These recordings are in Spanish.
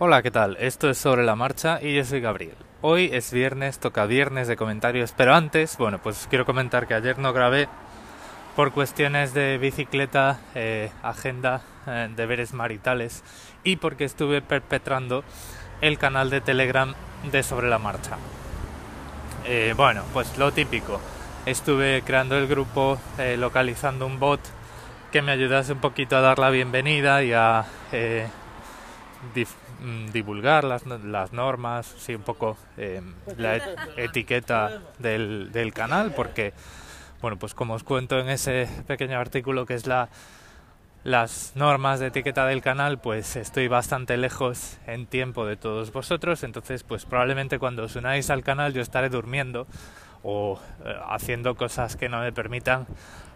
Hola, ¿qué tal? Esto es Sobre la Marcha y yo soy Gabriel. Hoy es viernes, toca viernes de comentarios, pero antes, bueno, pues quiero comentar que ayer no grabé por cuestiones de bicicleta, eh, agenda, eh, deberes maritales y porque estuve perpetrando el canal de Telegram de Sobre la Marcha. Eh, bueno, pues lo típico. Estuve creando el grupo, localizando un bot que me ayudase un poquito a dar la bienvenida y a Mm, divulgar las, las normas, sí, un poco em, la etiqueta del, del canal, porque, bueno, pues como os cuento en ese pequeño artículo que es la las normas de etiqueta del canal, pues estoy bastante lejos en tiempo de todos vosotros, entonces pues probablemente cuando os unáis al canal yo estaré durmiendo o eh, haciendo cosas que no me permitan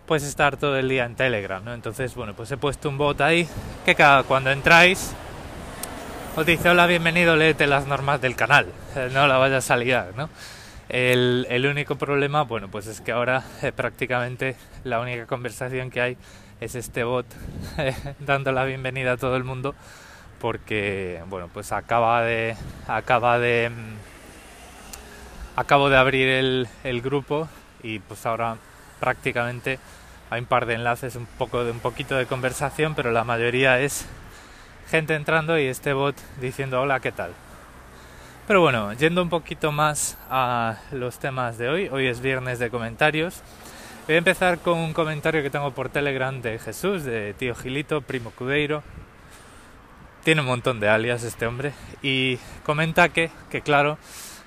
pues estar todo el día en Telegram, ¿no? Entonces, bueno, pues he puesto un bot ahí que cada cuando entráis os dice hola, bienvenido, léete las normas del canal, eh, no la vayas a liar, ¿no? El, el único problema, bueno, pues es que ahora eh, prácticamente la única conversación que hay es este bot eh, dando la bienvenida a todo el mundo porque, bueno, pues acaba de, acaba de, mm, acabo de abrir el, el grupo y pues ahora prácticamente hay un par de enlaces, un poco de un poquito de conversación, pero la mayoría es gente entrando y este bot diciendo hola, ¿qué tal? Pero bueno, yendo un poquito más a los temas de hoy, hoy es viernes de comentarios. Voy a empezar con un comentario que tengo por Telegram de Jesús, de tío Gilito, primo Cudeiro. Tiene un montón de alias este hombre y comenta que, que claro,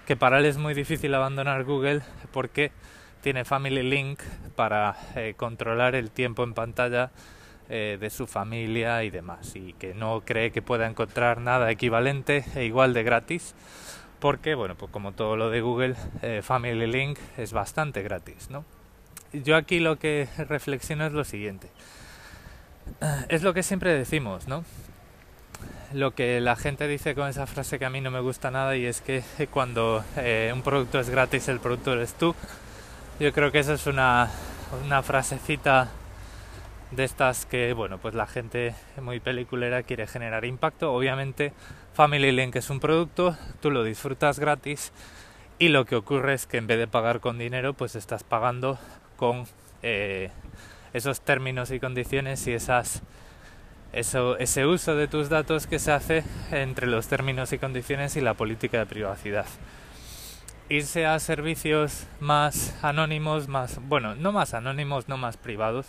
que para él es muy difícil abandonar Google porque tiene Family Link para eh, controlar el tiempo en pantalla eh, de su familia y demás y que no cree que pueda encontrar nada equivalente e igual de gratis porque bueno pues como todo lo de Google eh, Family Link es bastante gratis no yo aquí lo que reflexiono es lo siguiente. Es lo que siempre decimos no lo que la gente dice con esa frase que a mí no me gusta nada y es que cuando eh, un producto es gratis el producto eres tú. Yo creo que esa es una, una frasecita de estas que, bueno, pues la gente muy peliculera quiere generar impacto. Obviamente, Family Link es un producto, tú lo disfrutas gratis y lo que ocurre es que en vez de pagar con dinero, pues estás pagando con eh, esos términos y condiciones y esas eso, ese uso de tus datos que se hace entre los términos y condiciones y la política de privacidad. Irse a servicios más anónimos, más, bueno, no más anónimos, no más privados,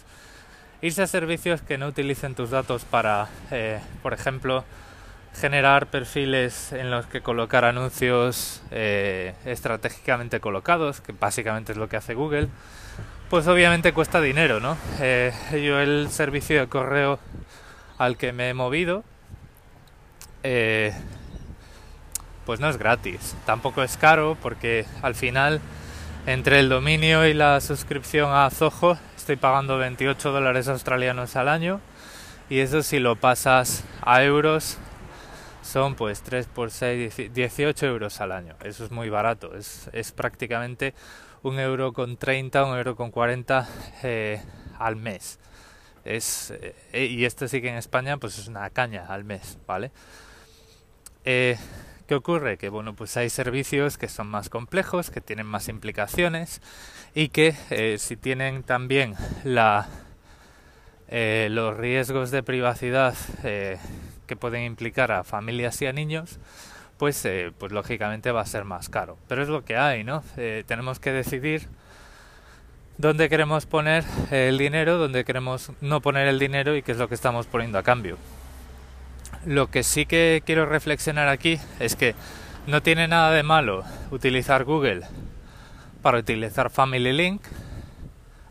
irse a servicios que no utilicen tus datos para, eh, por ejemplo, generar perfiles en los que colocar anuncios eh, estratégicamente colocados, que básicamente es lo que hace Google, pues obviamente cuesta dinero, ¿no? Eh, yo el servicio de correo al que me he movido, pues no es gratis, tampoco es caro porque al final entre el dominio y la suscripción a Zoho estoy pagando 28 dólares australianos al año y eso si lo pasas a euros son pues 3 por 6, 18 euros al año. Eso es muy barato, es, es prácticamente un euro con 30, un euro con 40 eh, al mes. Es, eh, y esto sí que en España pues es una caña al mes, ¿vale? Eh, ¿Qué ocurre? Que bueno, pues hay servicios que son más complejos, que tienen más implicaciones y que eh, si tienen también la, eh, los riesgos de privacidad eh, que pueden implicar a familias y a niños, pues, pues lógicamente va a ser más caro. Pero es lo que hay, ¿no? tenemos que decidir dónde queremos poner el dinero, dónde queremos no poner el dinero y qué es lo que estamos poniendo a cambio. Lo que sí que quiero reflexionar aquí es que no tiene nada de malo utilizar Google para utilizar Family Link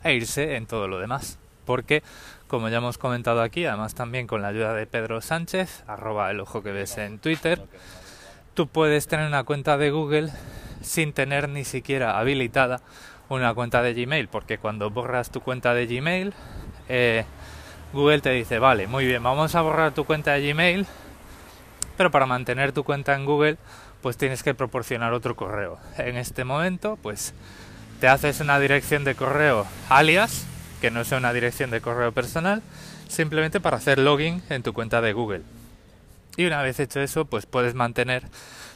e irse en todo lo demás. Porque, como ya hemos comentado aquí, además también con la ayuda de Pedro Sánchez, arroba el ojo que ves en Twitter, tú puedes tener una cuenta de Google sin tener ni siquiera habilitada una cuenta de Gmail, porque cuando borras tu cuenta de Gmail, eh, Google te dice, vale, muy bien, vamos a borrar tu cuenta de Gmail, pero para mantener tu cuenta en Google, pues tienes que proporcionar otro correo. En este momento, pues te haces una dirección de correo alias, que no sea una dirección de correo personal, simplemente para hacer login en tu cuenta de Google. Y una vez hecho eso, pues puedes mantener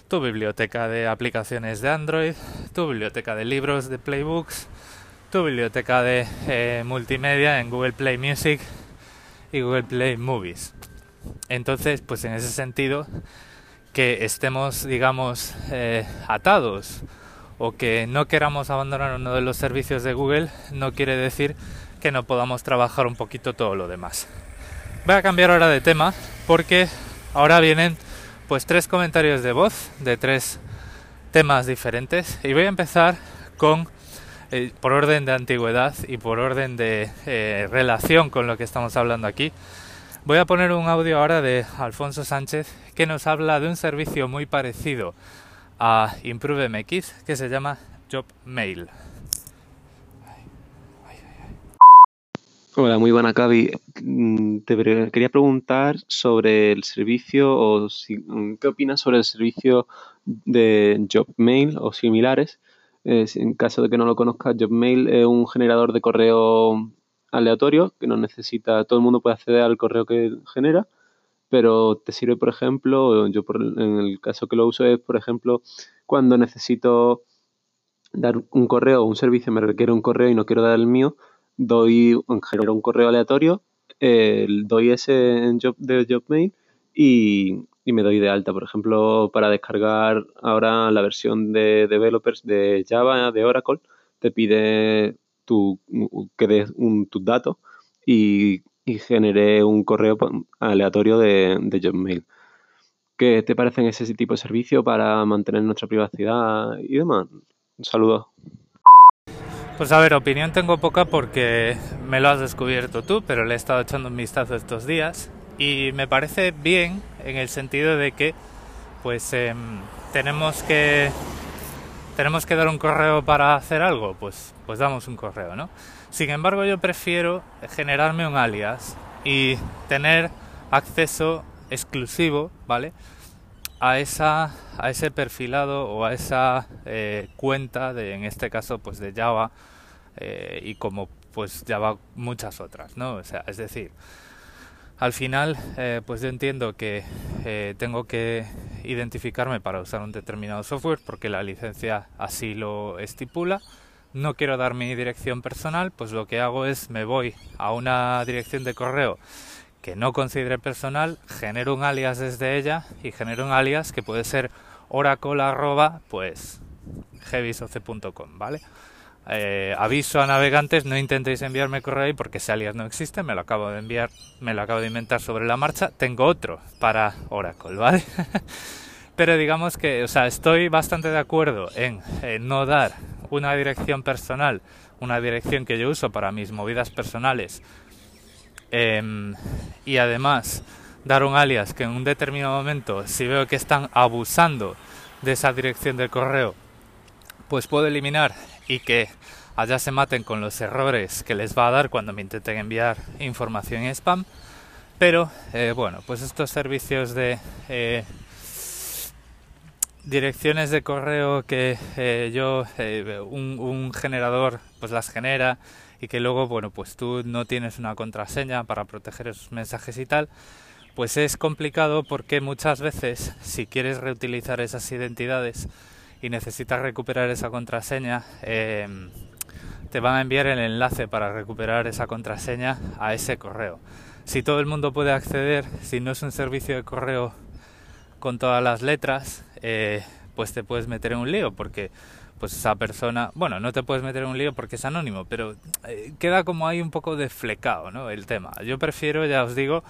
tu biblioteca de aplicaciones de Android, tu biblioteca de libros de Playbooks, tu biblioteca de eh, multimedia en Google Play Music y Google Play Movies. Entonces, pues en ese sentido, que estemos, digamos, eh, atados o que no queramos abandonar uno de los servicios de Google, no quiere decir que no podamos trabajar un poquito todo lo demás. Voy a cambiar ahora de tema porque ahora vienen pues tres comentarios de voz de tres temas diferentes y voy a empezar con eh, por orden de antigüedad y por orden de eh, relación con lo que estamos hablando aquí. Voy a poner un audio ahora de Alfonso Sánchez que nos habla de un servicio muy parecido a ImproveMX que se llama JobMail. Hola, muy buena, Cavi. Mm, te quería preguntar sobre el servicio o mm, qué opinas sobre el servicio de JobMail o similares. En caso de que no lo conozcas, JobMail es un generador de correo aleatorio que no necesita, todo el mundo puede acceder al correo que genera, pero te sirve, por ejemplo, yo en el caso que lo uso es, por ejemplo, cuando necesito dar un correo o un servicio, me requiere un correo y no quiero dar el mío, doy, genero un correo aleatorio, doy ese en de JobMail y, y, me doy de alta. Por ejemplo, para descargar ahora la versión de developers de Java, de Oracle, te pide tu, que des un, tus datos y, y generé un correo aleatorio de, de JobMail. ¿Qué te parecen ese tipo de servicio para mantener nuestra privacidad y demás? Un saludo. Pues a ver, opinión tengo poca porque me lo has descubierto tú, pero le he estado echando un vistazo estos días y me parece bien en el sentido de que pues em, tenemos que tenemos que dar un correo para hacer algo, pues pues damos un correo, ¿no? Sin embargo, yo prefiero generarme un alias y tener acceso exclusivo, ¿vale? A esa a ese perfilado o a esa eh, cuenta de en este caso pues de Java eh, y como pues ya va muchas otras, ¿no? O sea, es decir, al final eh, pues yo entiendo que eh, tengo que identificarme para usar un determinado software porque la licencia así lo estipula. No quiero dar mi dirección personal, pues lo que hago es me voy a una dirección de correo que no considere personal, genero un alias desde ella y genero un alias que puede ser oracle pues ¿vale? Eh, aviso a navegantes, no intentéis enviarme correo ahí porque ese alias no existe, me lo acabo de enviar, me lo acabo de inventar sobre la marcha. Tengo otro para Oracle, ¿vale? Pero digamos que, o sea, estoy bastante de acuerdo en, no dar una dirección personal, una dirección que yo uso para mis movidas personales, em, y además dar un alias que en un determinado momento, si veo que están abusando de esa dirección de correo, pues puedo eliminar y que allá se maten con los errores que les va a dar cuando me intenten enviar información en spam. Pero eh, bueno, pues estos servicios de eh, direcciones de correo que eh, yo, un, un, generador, pues las genera y que luego, bueno, pues tú no tienes una contraseña para proteger esos mensajes y tal, pues es complicado porque muchas veces si quieres reutilizar esas identidades, y necesitas recuperar esa contraseña, em, te van a enviar el enlace para recuperar esa contraseña a ese correo. Si todo el mundo puede acceder, si no es un servicio de correo con todas las letras, eh, pues te puedes meter en un lío porque pues esa persona, bueno, no te puedes meter en un lío porque es anónimo, pero eh, queda como ahí un poco de flecado, ¿no? El tema. Yo prefiero, ya os digo,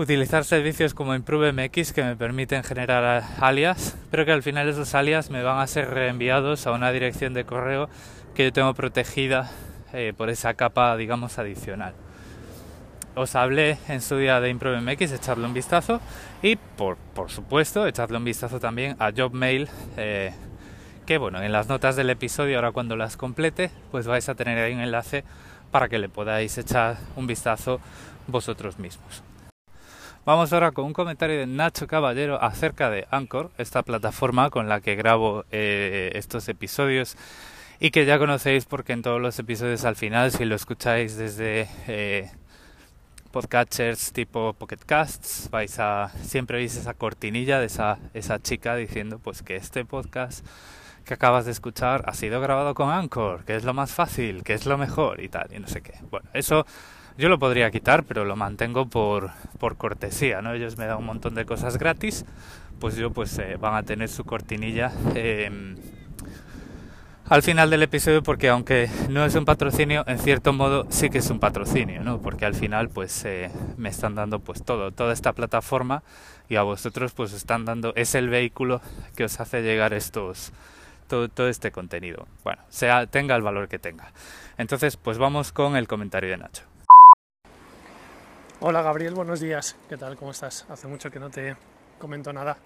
utilizar servicios como ImproveMX que me permiten generar alias, pero que al final esos alias me van a ser reenviados a una dirección de correo que yo tengo protegida eh, por esa capa, digamos, adicional. Os hablé en su día de ImproveMX, echarle un vistazo y, por, por supuesto, echarle un vistazo también a JobMail, eh, que bueno, en las notas del episodio, ahora cuando las complete, pues vais a tener ahí un enlace para que le podáis echar un vistazo vosotros mismos. Vamos ahora con un comentario de Nacho Caballero acerca de Anchor, esta plataforma con la que grabo eh, estos episodios y que ya conocéis porque en todos los episodios al final, si lo escucháis desde, eh, podcatchers tipo Pocket Casts, vais a siempre veis esa cortinilla de esa, esa chica diciendo pues que este podcast que acabas de escuchar ha sido grabado con Anchor, que es lo más fácil, que es lo mejor y tal, y no sé qué. Bueno, eso yo lo podría quitar, pero lo mantengo por, por cortesía, ¿no? Ellos me dan un montón de cosas gratis, pues yo pues eh, van a tener su cortinilla eh, al final del episodio porque aunque no es un patrocinio, en cierto modo sí que es un patrocinio, ¿no? Porque al final pues eh, me están dando pues todo, toda esta plataforma y a vosotros pues están dando, es el vehículo que os hace llegar estos, todo, todo este contenido. Bueno, sea, tenga el valor que tenga. Entonces pues vamos con el comentario de Nacho. Hola Gabriel, buenos días. ¿Qué tal? ¿Cómo estás? Hace mucho que no te comento nada.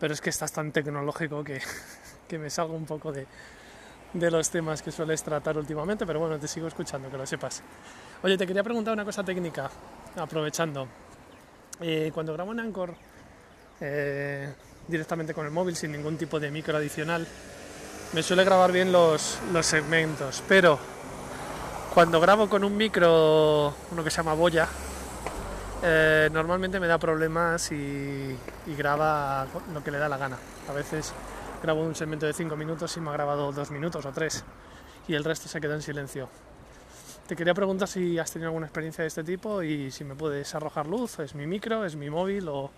Pero es que estás tan tecnológico que, que me salgo un poco de, de los temas que sueles tratar últimamente, pero bueno, te sigo escuchando, que lo sepas. Oye, te quería preguntar una cosa técnica, aprovechando. Eh, cuando grabo en Anchor eh, directamente con el móvil, sin ningún tipo de micro adicional, me suele grabar bien los, los segmentos, pero cuando grabo con un micro, uno que se llama Boya, eh, normalmente me da problemas y, graba lo que le da la gana. A veces grabo un segmento de 5 minutos y me ha grabado 2 minutos o 3 y el resto se queda en silencio. Te quería preguntar si has tenido alguna experiencia de este tipo y si me puedes arrojar luz, es mi micro, es mi móvil o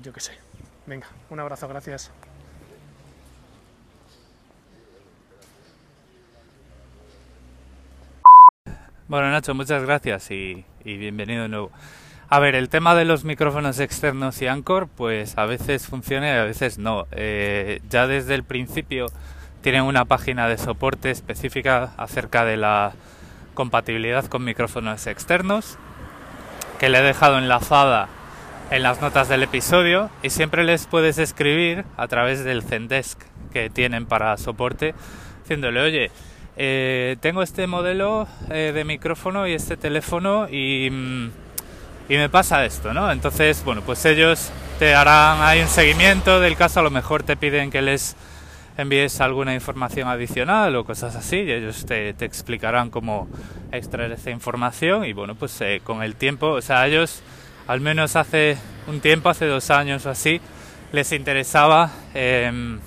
yo qué sé. Venga, un abrazo, gracias. Bueno Nacho, muchas gracias y, y bienvenido de nuevo. A ver, el tema de los micrófonos externos y Anchor, pues a veces funciona y a veces no. Eh, ya desde el principio tienen una página de soporte específica acerca de la compatibilidad con micrófonos externos, que le he dejado enlazada en las notas del episodio y siempre les puedes escribir a través del Zendesk que tienen para soporte, diciéndole, oye, eh, tengo este modelo eh, de micrófono y este teléfono y... Mm, y me pasa esto, ¿no? Entonces, bueno, pues ellos te harán hay un seguimiento del caso, a lo mejor te piden que les envíes alguna información adicional o cosas así y ellos te, te explicarán cómo extraer esa información y bueno, pues eh, con el tiempo, o sea, ellos al menos hace un tiempo, hace dos años o así, les interesaba eh,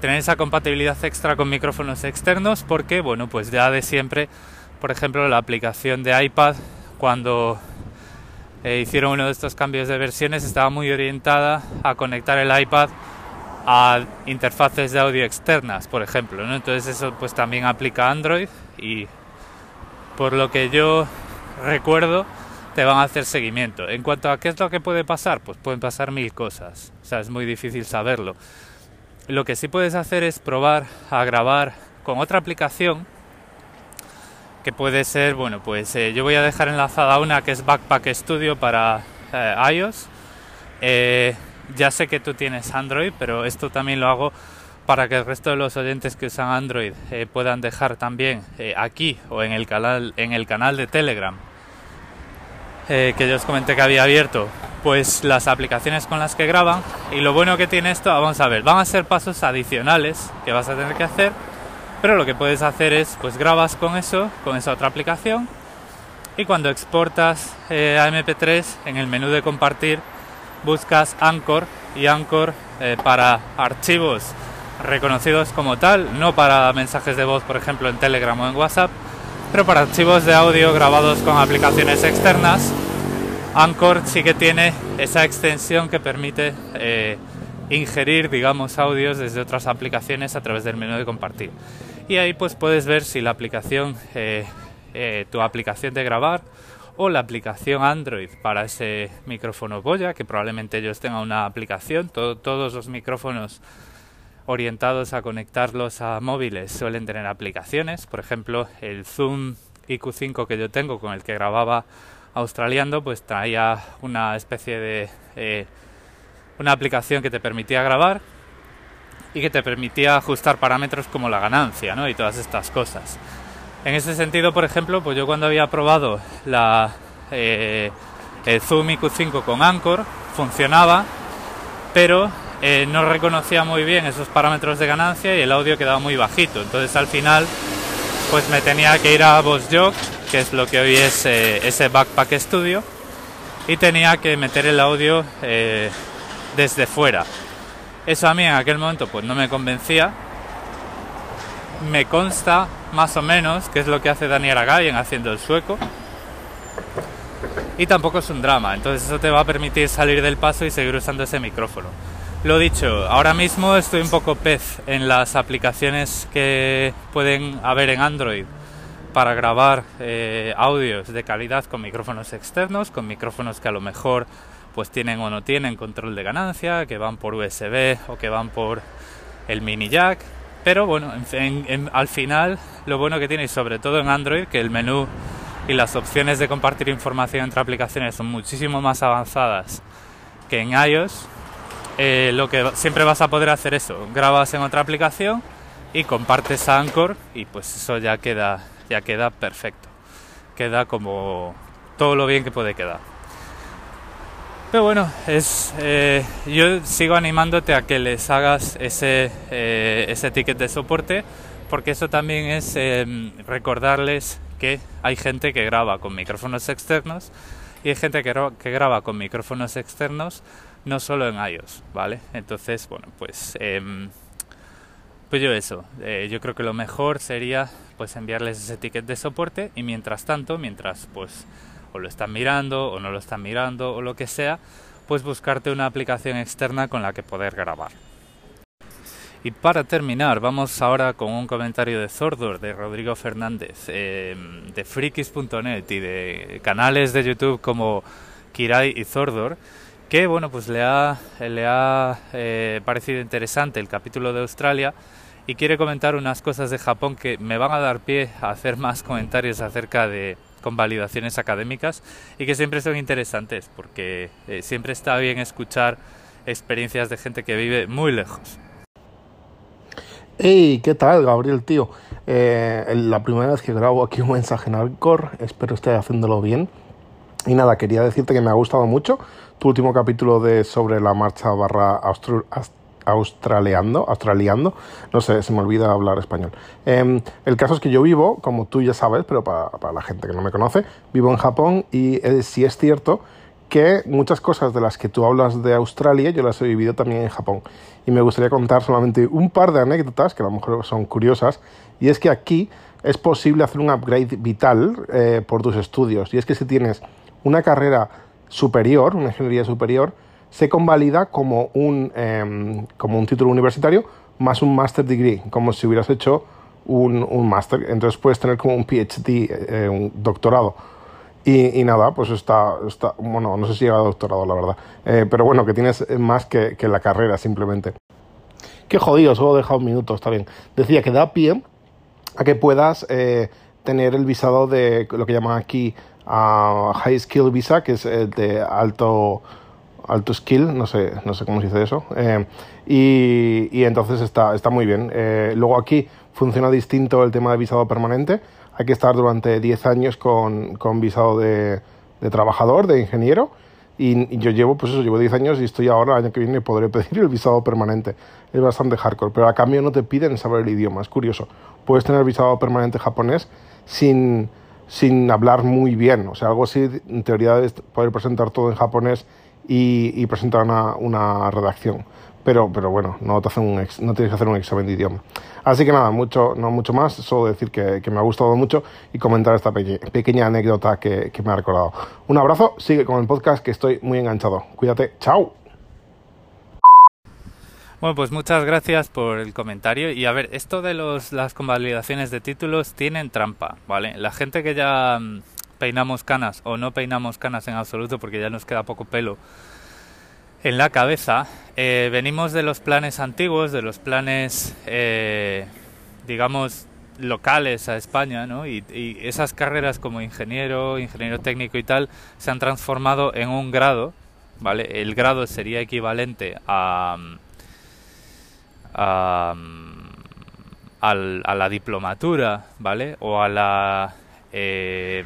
tener esa compatibilidad extra con micrófonos externos porque, bueno, pues ya de siempre, por ejemplo, la aplicación de iPad cuando eh, hicieron uno de estos cambios de versiones, estaba muy orientada a conectar el iPad a interfaces de audio externas, por ejemplo. ¿no? Entonces eso pues también aplica a Android y por lo que yo recuerdo te van a hacer seguimiento. En cuanto a qué es lo que puede pasar, pues pueden pasar mil cosas. O sea, es muy difícil saberlo. Lo que sí puedes hacer es probar a grabar con otra aplicación que puede ser, bueno, pues eh, yo voy a dejar enlazada una que es Backpack Studio para eh, iOS. Eh, ya sé que tú tienes Android, pero esto también lo hago para que el resto de los oyentes que usan Android puedan dejar también aquí o en el canal en el canal de Telegram eh, que yo os comenté que había abierto pues las aplicaciones con las que graban y lo bueno que tiene esto vamos a ver van a ser pasos adicionales que vas a tener que hacer pero lo que puedes hacer es pues grabas con eso con esa otra aplicación y cuando exportas eh, a mp3 en el menú de compartir buscas Anchor y Anchor eh, para archivos reconocidos como tal, no para mensajes de voz, por ejemplo, en Telegram o en WhatsApp, pero para archivos de audio grabados con aplicaciones externas. Anchor sí que tiene esa extensión que permite eh, ingerir, digamos, audios desde otras aplicaciones a través del menú de compartir. Y ahí pues puedes ver si la aplicación, eh, eh, tu aplicación de grabar o la aplicación Android para ese micrófono Boya, que probablemente ellos tengan una aplicación, todo, todos los micrófonos orientados a conectarlos a móviles suelen tener aplicaciones, por ejemplo el Zoom IQ5 que yo tengo con el que grababa australiando pues traía una especie de eh, una aplicación que te permitía grabar y que te permitía ajustar parámetros como la ganancia ¿no? y todas estas cosas en ese sentido por ejemplo pues yo cuando había probado la eh, el Zoom IQ5 con Anchor funcionaba pero eh, no reconocía muy bien esos parámetros de ganancia y el audio quedaba muy bajito. Entonces al final pues me tenía que ir a VozJog que es lo que hoy es eh, ese Backpack Studio, y tenía que meter el audio eh, desde fuera. Eso a mí en aquel momento pues no me convencía. Me consta más o menos que es lo que hace Daniel Agayen haciendo el sueco. Y tampoco es un drama, entonces eso te va a permitir salir del paso y seguir usando ese micrófono. Lo dicho, ahora mismo estoy un poco pez en las aplicaciones que pueden haber en Android para grabar eh, audios de calidad con micrófonos externos, con micrófonos que a lo mejor pues tienen o no tienen control de ganancia, que van por USB o que van por el mini jack. Pero bueno, al final lo bueno que tiene, y sobre todo en Android, que el menú y las opciones de compartir información entre aplicaciones son muchísimo más avanzadas que en iOS, eh, lo que siempre vas a poder hacer eso, grabas en otra aplicación y compartes a Anchor y pues eso ya queda ya queda perfecto. Queda como todo lo bien que puede quedar. Pero bueno, es, eh, yo sigo animándote a que les hagas ese, eh, ese ticket de soporte, porque eso también es em, recordarles que hay gente que graba con micrófonos externos y hay gente que, que, graba con micrófonos externos no solo en iOS, ¿vale? Entonces, bueno, pues, em, pues yo eso, eh, yo creo que lo mejor sería pues enviarles ese ticket de soporte y mientras tanto, mientras pues o lo están mirando o no lo están mirando o lo que sea, pues buscarte una aplicación externa con la que poder grabar. Y para terminar, vamos ahora con un comentario de Zordor, de Rodrigo Fernández, em, de frikis.net y de canales de YouTube como Kirai y Zordor, que bueno, pues le ha, le ha eh, parecido interesante el capítulo de Australia y quiere comentar unas cosas de Japón que me van a dar pie a hacer más comentarios acerca de convalidaciones académicas y que siempre son interesantes porque eh, siempre está bien escuchar experiencias de gente que vive muy lejos. Hey, ¿qué tal, Gabriel, tío? Eh, la primera vez que grabo aquí un mensaje en Alcor, espero esté haciéndolo bien. Y nada, quería decirte que me ha gustado mucho tu último capítulo de sobre la marcha barra australiando, australiando, no sé, se me olvida hablar español. Em, el caso es que yo vivo, como tú ya sabes, pero para, la gente que no me conoce, vivo en Japón y sí es cierto que muchas cosas de las que tú hablas de Australia yo las he vivido también en Japón. Y me gustaría contar solamente un par de anécdotas que a lo mejor son curiosas. Y es que aquí es posible hacer un upgrade vital eh, por tus estudios. Y es que si tienes una carrera superior, una ingeniería superior, se convalida como un, em, como un título universitario más un master degree, como si hubieras hecho un, un máster. Entonces puedes tener como un PhD, eh, un doctorado. Y, nada, pues está, está, bueno, no sé si llega doctorado, la verdad. Eh, pero bueno, que tienes más que, que, la carrera, simplemente. Qué jodido, solo he dejado un minuto, está bien. Decía que da pie a que puedas eh, tener el visado de lo que llaman aquí uh, High Skill Visa, que es el de alto alto skill, no sé, no sé cómo se dice eso, eh, y, y, entonces está, está muy bien. Eh, luego aquí funciona distinto el tema de visado permanente, hay que estar durante 10 años con, con visado de, de, trabajador, de ingeniero, y, yo llevo, pues eso, llevo 10 años y estoy ahora, el año que viene, podré pedir el visado permanente. Es bastante hardcore, pero a cambio no te piden saber el idioma, es curioso. Puedes tener visado permanente japonés sin, sin hablar muy bien, o sea, algo así, en teoría, es poder presentar todo en japonés y, presentar una, redacción. Pero, pero bueno, no, te un no tienes que hacer un examen de idioma. Así que nada, mucho, no mucho más, solo decir que, me ha gustado mucho y comentar esta pequeña anécdota que, que me ha recordado. Un abrazo, sigue con el podcast que estoy muy enganchado. Cuídate, chao. Bueno, pues muchas gracias por el comentario. Y a ver, esto de los, las convalidaciones de títulos tienen trampa, ¿vale? La gente que ya mm, peinamos canas o no peinamos canas en absoluto porque ya nos queda poco pelo en la cabeza, eh, venimos de los planes antiguos, de los planes, eh, digamos, locales a España, ¿no? Y, esas carreras como ingeniero, ingeniero técnico y tal, se han transformado en un grado, ¿vale? El grado sería equivalente a, a, a la diplomatura, ¿vale? O a la... Eh,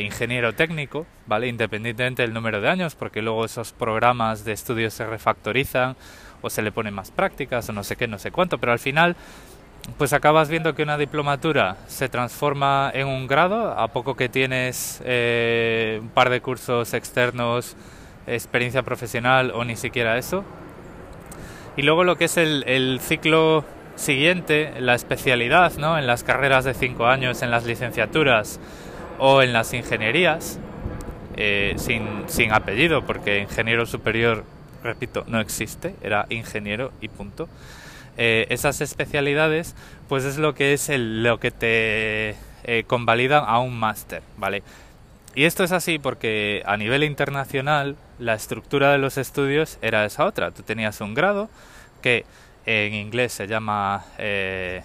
ingeniero técnico, ¿vale? Independientemente del número de años, porque luego esos programas de estudio se refactorizan o se le ponen más prácticas o no sé qué, no sé cuánto, pero al final pues acabas viendo que una diplomatura se transforma en un grado a poco que tienes eh, un par de cursos externos, experiencia profesional o ni siquiera eso. Y luego lo que es el, el ciclo siguiente, la especialidad, ¿no? En las carreras de cinco años, en las licenciaturas o en las ingenierías, eh, sin, sin apellido, porque ingeniero superior, repito, no existe, era ingeniero y punto. Eh, esas especialidades, pues es lo que es el, lo que te eh, convalida a un máster, ¿vale? Y esto es así porque a nivel internacional la estructura de los estudios era esa otra. Tú tenías un grado que en inglés se llama... Eh,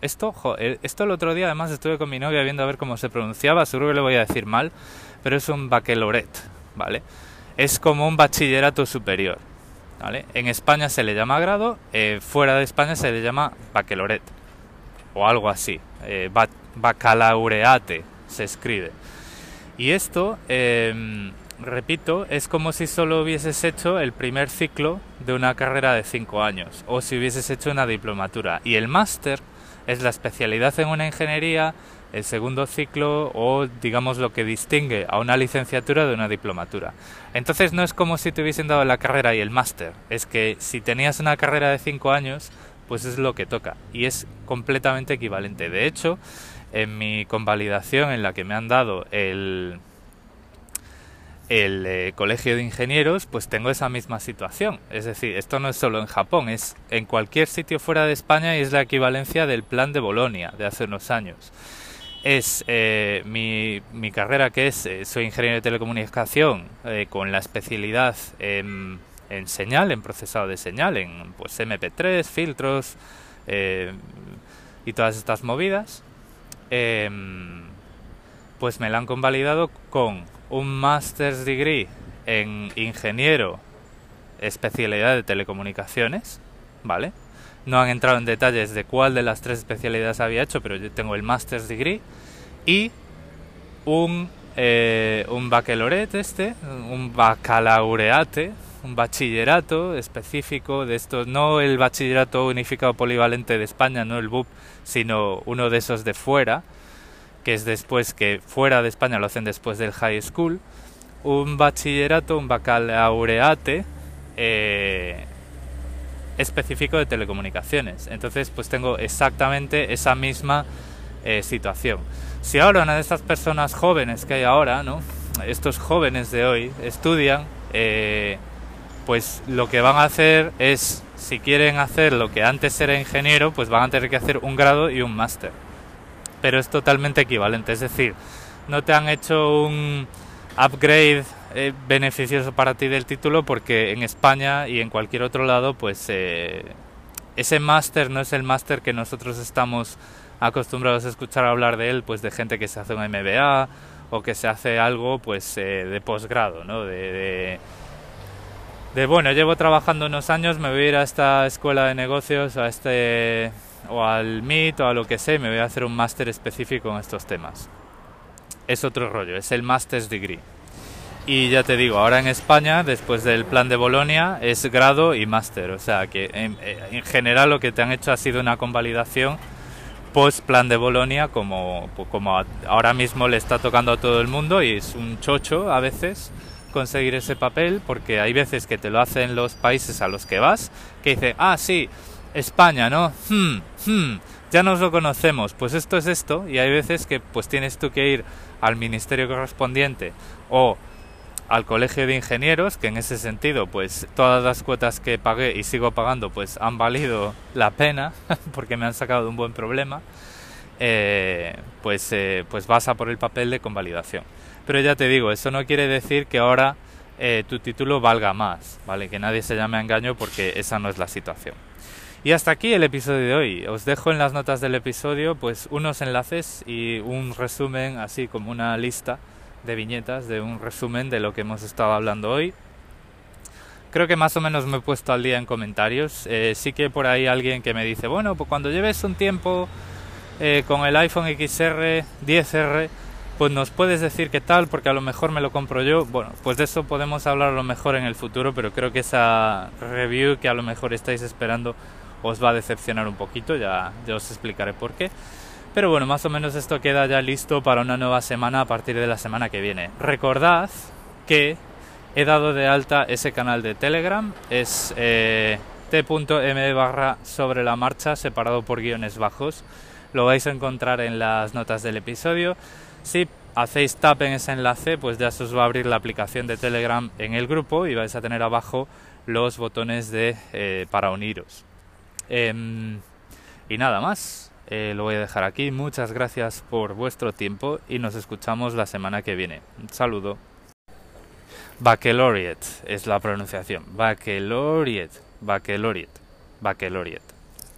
esto, esto el otro día además estuve con mi novia viendo a ver cómo se pronunciaba, seguro que le voy a decir mal, pero es un baccalaureate, ¿vale? Es como un bachillerato superior, ¿vale? En España se le llama grado, eh, fuera de España se le llama baccalaureate, o algo así, eh, se escribe. Y esto, em, repito, es como si solo hubieses hecho el primer ciclo de una carrera de cinco años, o si hubieses hecho una diplomatura. Y el máster es la especialidad en una ingeniería, el segundo ciclo o digamos lo que distingue a una licenciatura de una diplomatura. Entonces no es como si te hubiesen dado la carrera y el máster, es que si tenías una carrera de cinco años, pues es lo que toca y es completamente equivalente. De hecho, en mi convalidación en la que me han dado el, el eh, colegio de ingenieros, pues tengo esa misma situación. Es decir, esto no es solo en Japón, es en cualquier sitio fuera de España y es la equivalencia del plan de Bolonia de hace unos años es eh, mi, mi, carrera que es, eh, soy ingeniero de telecomunicación eh, con la especialidad en, en, señal, en procesado de señal, en pues MP3, filtros y todas estas movidas, em, pues me la han convalidado con un master's degree en ingeniero especialidad de telecomunicaciones, ¿vale? No han entrado en detalles de cuál de las tres especialidades había hecho, pero yo tengo el Master's Degree y un, eh, un baccalaureate este, un bacalaureate, un bachillerato específico de estos, no el bachillerato unificado polivalente de España, no el BUP, sino uno de esos de fuera, que es después que fuera de España lo hacen después del high school, un bachillerato, un bacalaureate eh, específico de telecomunicaciones. Entonces, pues tengo exactamente esa misma eh, situación. Si ahora una de estas personas jóvenes que hay ahora, ¿no? Estos jóvenes de hoy estudian, eh, pues lo que van a hacer es, si quieren hacer lo que antes era ingeniero, pues van a tener que hacer un grado y un máster. Pero es totalmente equivalente, es decir, no te han hecho un upgrade eh, beneficioso para ti del título porque en España y en cualquier otro lado pues eh, ese máster no es el máster que nosotros estamos acostumbrados a escuchar hablar de él pues de gente que se hace un MBA o que se hace algo pues eh, de posgrado ¿no? De, de, bueno llevo trabajando unos años me voy a ir a esta escuela de negocios a este o al MIT o a lo que sé me voy a hacer un máster específico en estos temas es otro rollo es el master's degree y ya te digo, ahora en España, después del plan de Bolonia, es grado y máster. O sea que en, en, general lo que te han hecho ha sido una convalidación post plan de Bolonia, como, como ahora mismo le está tocando a todo el mundo y es un chocho a veces conseguir ese papel, porque hay veces que te lo hacen los países a los que vas, que dice, ah, sí, España, ¿no? Hmm, hmm, ya nos lo conocemos, pues esto es esto, y hay veces que pues tienes tú que ir al ministerio correspondiente o al colegio de ingenieros, que en ese sentido, pues todas las cuotas que pagué y sigo pagando, pues han valido la pena, porque me han sacado de un buen problema, eh, pues, eh, pues vas a por el papel de convalidación. Pero ya te digo, eso no quiere decir que ahora eh, tu título valga más, ¿vale? Que nadie se llame a engaño porque esa no es la situación. Y hasta aquí el episodio de hoy. Os dejo en las notas del episodio pues unos enlaces y un resumen así como una lista de viñetas, de un resumen de lo que hemos estado hablando hoy. Creo que más o menos me he puesto al día en comentarios. Eh, sí que por ahí alguien que me dice, bueno, pues cuando lleves un tiempo eh, con el iPhone XR 10R, pues nos puedes decir qué tal, porque a lo mejor me lo compro yo. Bueno, pues de eso podemos hablar a lo mejor en el futuro, pero creo que esa review que a lo mejor estáis esperando os va a decepcionar un poquito, ya, ya os explicaré por qué. Pero bueno, más o menos esto queda ya listo para una nueva semana a partir de la semana que viene. Recordad que he dado de alta ese canal de Telegram, es eh, t.m barra sobre la marcha separado por guiones bajos. Lo vais a encontrar en las notas del episodio. Si hacéis tap en ese enlace, pues ya se os va a abrir la aplicación de Telegram en el grupo y vais a tener abajo los botones de eh, para uniros. Em, y nada más. Eh, lo voy a dejar aquí. Muchas gracias por vuestro tiempo y nos escuchamos la semana que viene. Un saludo. Baccalaureate es la pronunciación. Baccalaureate. Baccalaureate. Baccalaureate.